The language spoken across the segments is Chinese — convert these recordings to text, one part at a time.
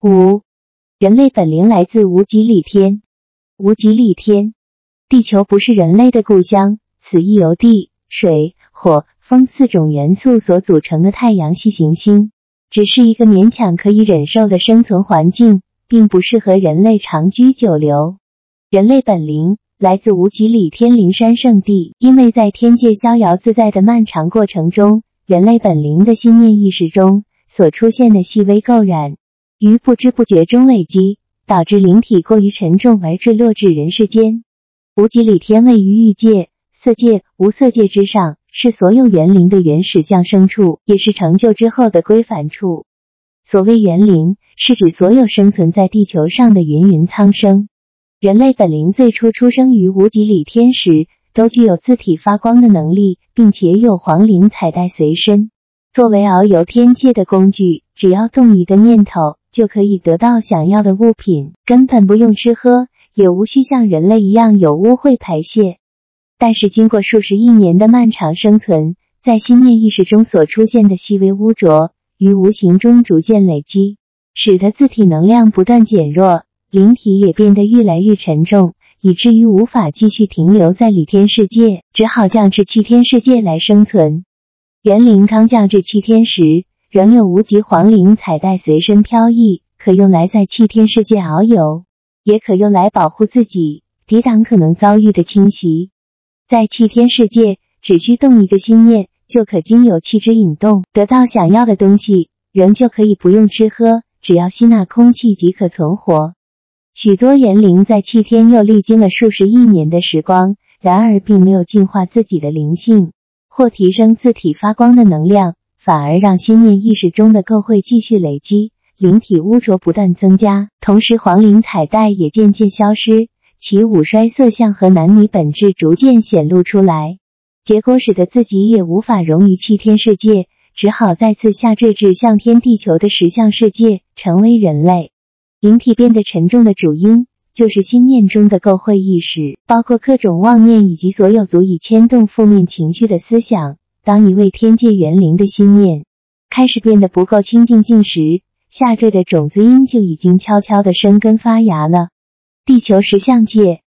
五、人类本灵来自无极里天。无极里天，地球不是人类的故乡，此亦由地、水、火、风四种元素所组成的太阳系行星，只是一个勉强可以忍受的生存环境，并不适合人类长居久留。人类本灵来自无极里天灵山圣地，因为在天界逍遥自在的漫长过程中，人类本灵的心念意识中所出现的细微垢染。于不知不觉中累积，导致灵体过于沉重而坠落至人世间。无极里天位于欲界、色界、无色界之上，是所有元灵的原始降生处，也是成就之后的归返处。所谓元灵，是指所有生存在地球上的芸芸苍生。人类本灵最初出生于无极里天时，都具有自体发光的能力，并且有黄灵彩带随身，作为遨游天界的工具。只要动一个念头。就可以得到想要的物品，根本不用吃喝，也无需像人类一样有污秽排泄。但是经过数十亿年的漫长生存，在心念意识中所出现的细微污浊，于无形中逐渐累积，使得自体能量不断减弱，灵体也变得越来越沉重，以至于无法继续停留在里天世界，只好降至气天世界来生存。元灵刚降至气天时。仍有无极黄灵彩带随身飘逸，可用来在气天世界遨游，也可用来保护自己，抵挡可能遭遇的侵袭。在气天世界，只需动一个心念，就可经由气之引动得到想要的东西，仍旧可以不用吃喝，只要吸纳空气即可存活。许多元灵在气天又历经了数十亿年的时光，然而并没有净化自己的灵性，或提升自体发光的能量。反而让心念意识中的垢秽继续累积，灵体污浊不断增加，同时黄灵彩带也渐渐消失，其五衰色相和男女本质逐渐显露出来，结果使得自己也无法融于气天世界，只好再次下坠至向天地球的实相世界，成为人类。灵体变得沉重的主因，就是心念中的垢秽意识，包括各种妄念以及所有足以牵动负面情绪的思想。当一位天界元灵的心念开始变得不够清净净时，下坠的种子因就已经悄悄的生根发芽了。地球石像界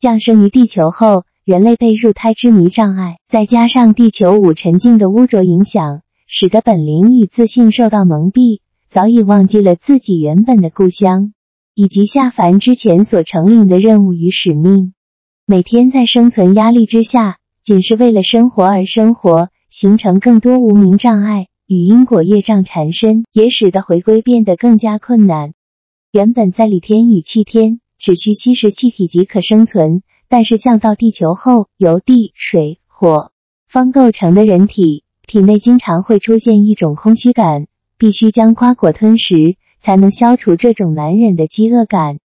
降生于地球后，人类被入胎之迷障碍，再加上地球五沉静的污浊影响，使得本灵与自信受到蒙蔽，早已忘记了自己原本的故乡，以及下凡之前所承领的任务与使命。每天在生存压力之下，仅是为了生活而生活。形成更多无名障碍与因果业障缠身，也使得回归变得更加困难。原本在里天与气天只需吸食气体即可生存，但是降到地球后，由地、水、火、风构成的人体体内经常会出现一种空虚感，必须将瓜果吞食才能消除这种难忍的饥饿感。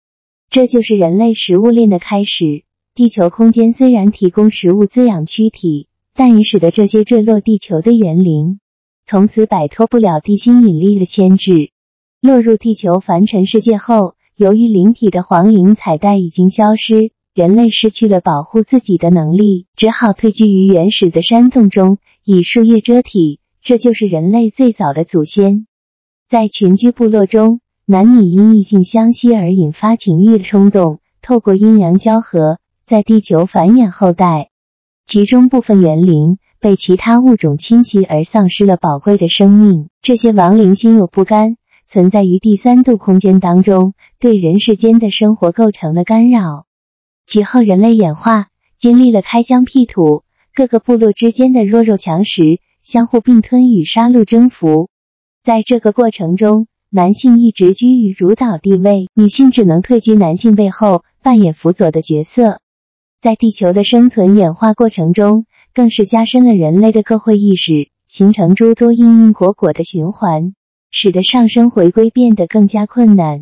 这就是人类食物链的开始。地球空间虽然提供食物滋养躯体。但也使得这些坠落地球的元灵从此摆脱不了地心引力的牵制，落入地球凡尘世界后，由于灵体的黄灵彩带已经消失，人类失去了保护自己的能力，只好退居于原始的山洞中，以树叶遮体。这就是人类最早的祖先。在群居部落中，男女因异性相吸而引发情欲的冲动，透过阴阳交合，在地球繁衍后代。其中部分元灵被其他物种侵袭而丧失了宝贵的生命，这些亡灵心有不甘，存在于第三度空间当中，对人世间的生活构成了干扰。其后人类演化，经历了开疆辟土，各个部落之间的弱肉强食，相互并吞与杀戮征服。在这个过程中，男性一直居于主导地位，女性只能退居男性背后，扮演辅佐的角色。在地球的生存演化过程中，更是加深了人类的各会意识，形成诸多因因果果的循环，使得上升回归变得更加困难。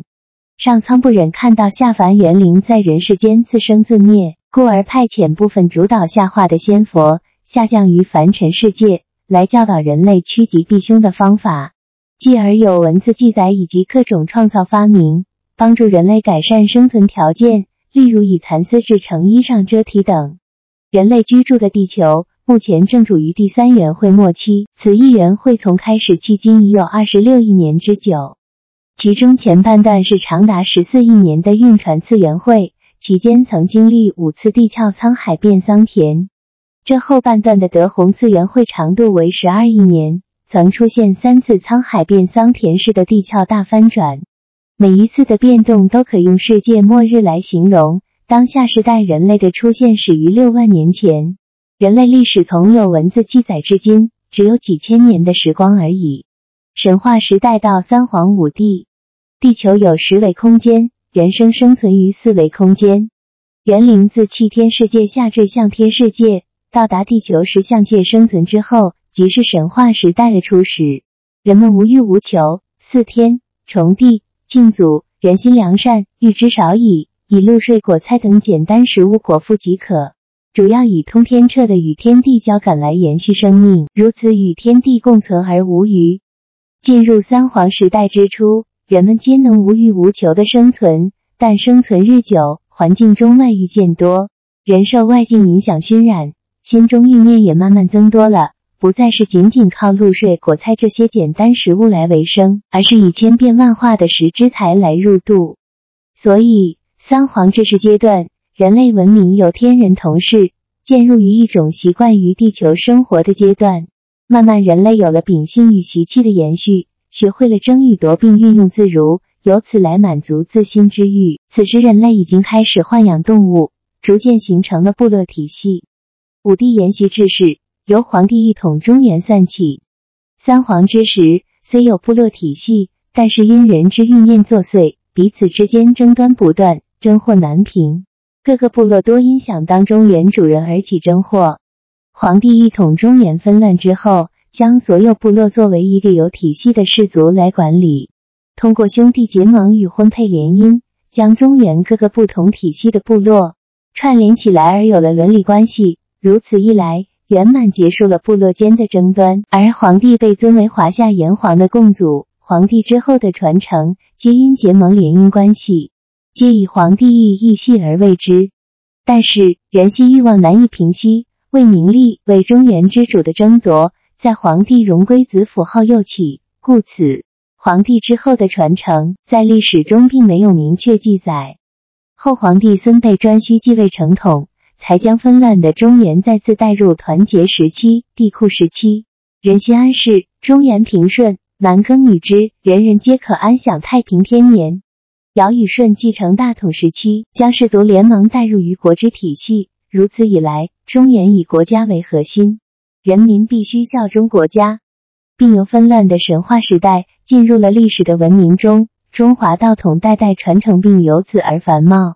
上苍不忍看到下凡元灵在人世间自生自灭，故而派遣部分主导下化的仙佛下降于凡尘世界，来教导人类趋吉避凶的方法，继而有文字记载以及各种创造发明，帮助人类改善生存条件。例如以蚕丝制成衣裳遮体等。人类居住的地球目前正处于第三元会末期，此一元会从开始迄今已有二十六亿年之久。其中前半段是长达十四亿年的运传次元会，期间曾经历五次地壳沧海变桑田。这后半段的德宏次元会长度为十二亿年，曾出现三次沧海变桑田式的地壳大翻转。每一次的变动都可用世界末日来形容。当下时代人类的出现始于六万年前，人类历史从有文字记载至今，只有几千年的时光而已。神话时代到三皇五帝，地球有十维空间，人生生存于四维空间。元灵自气天世界下至向天世界，到达地球时象界生存之后，即是神话时代的初始。人们无欲无求，四天重地。敬祖，人心良善，欲之少矣，以露水、果菜等简单食物果腹即可。主要以通天彻的与天地交感来延续生命，如此与天地共存而无余。进入三皇时代之初，人们皆能无欲无求的生存，但生存日久，环境中外欲渐多，人受外境影响熏染，心中欲念也慢慢增多了。不再是仅仅靠露水、果菜这些简单食物来维生，而是以千变万化的食之材来入肚。所以，三皇这是阶段，人类文明由天人同世，渐入于一种习惯于地球生活的阶段。慢慢，人类有了秉性与习气的延续，学会了争与夺并运用自如，由此来满足自心之欲。此时，人类已经开始豢养动物，逐渐形成了部落体系。武帝沿袭制式。由皇帝一统中原算起，三皇之时虽有部落体系，但是因人之欲念作祟，彼此之间争端不断，争祸难平。各个部落多因想当中原主人而起争祸。皇帝一统中原纷乱之后，将所有部落作为一个有体系的氏族来管理，通过兄弟结盟与婚配联姻，将中原各个不同体系的部落串联起来，而有了伦理关系。如此一来。圆满结束了部落间的争端，而皇帝被尊为华夏炎黄的共祖。皇帝之后的传承，皆因结盟联姻关系，皆以皇帝意义系而为之。但是人心欲望难以平息，为名利、为中原之主的争夺，在皇帝荣归子府后又起，故此皇帝之后的传承，在历史中并没有明确记载。后皇帝孙辈颛顼继位成统。才将纷乱的中原再次带入团结时期、帝库时期，人心安适，中原平顺，男耕女织，人人皆可安享太平天年。尧禹舜继承大统时期，将氏族联盟带入于国之体系。如此以来，中原以国家为核心，人民必须效忠国家，并由纷乱的神话时代进入了历史的文明中。中华道统代代传承，并由此而繁茂。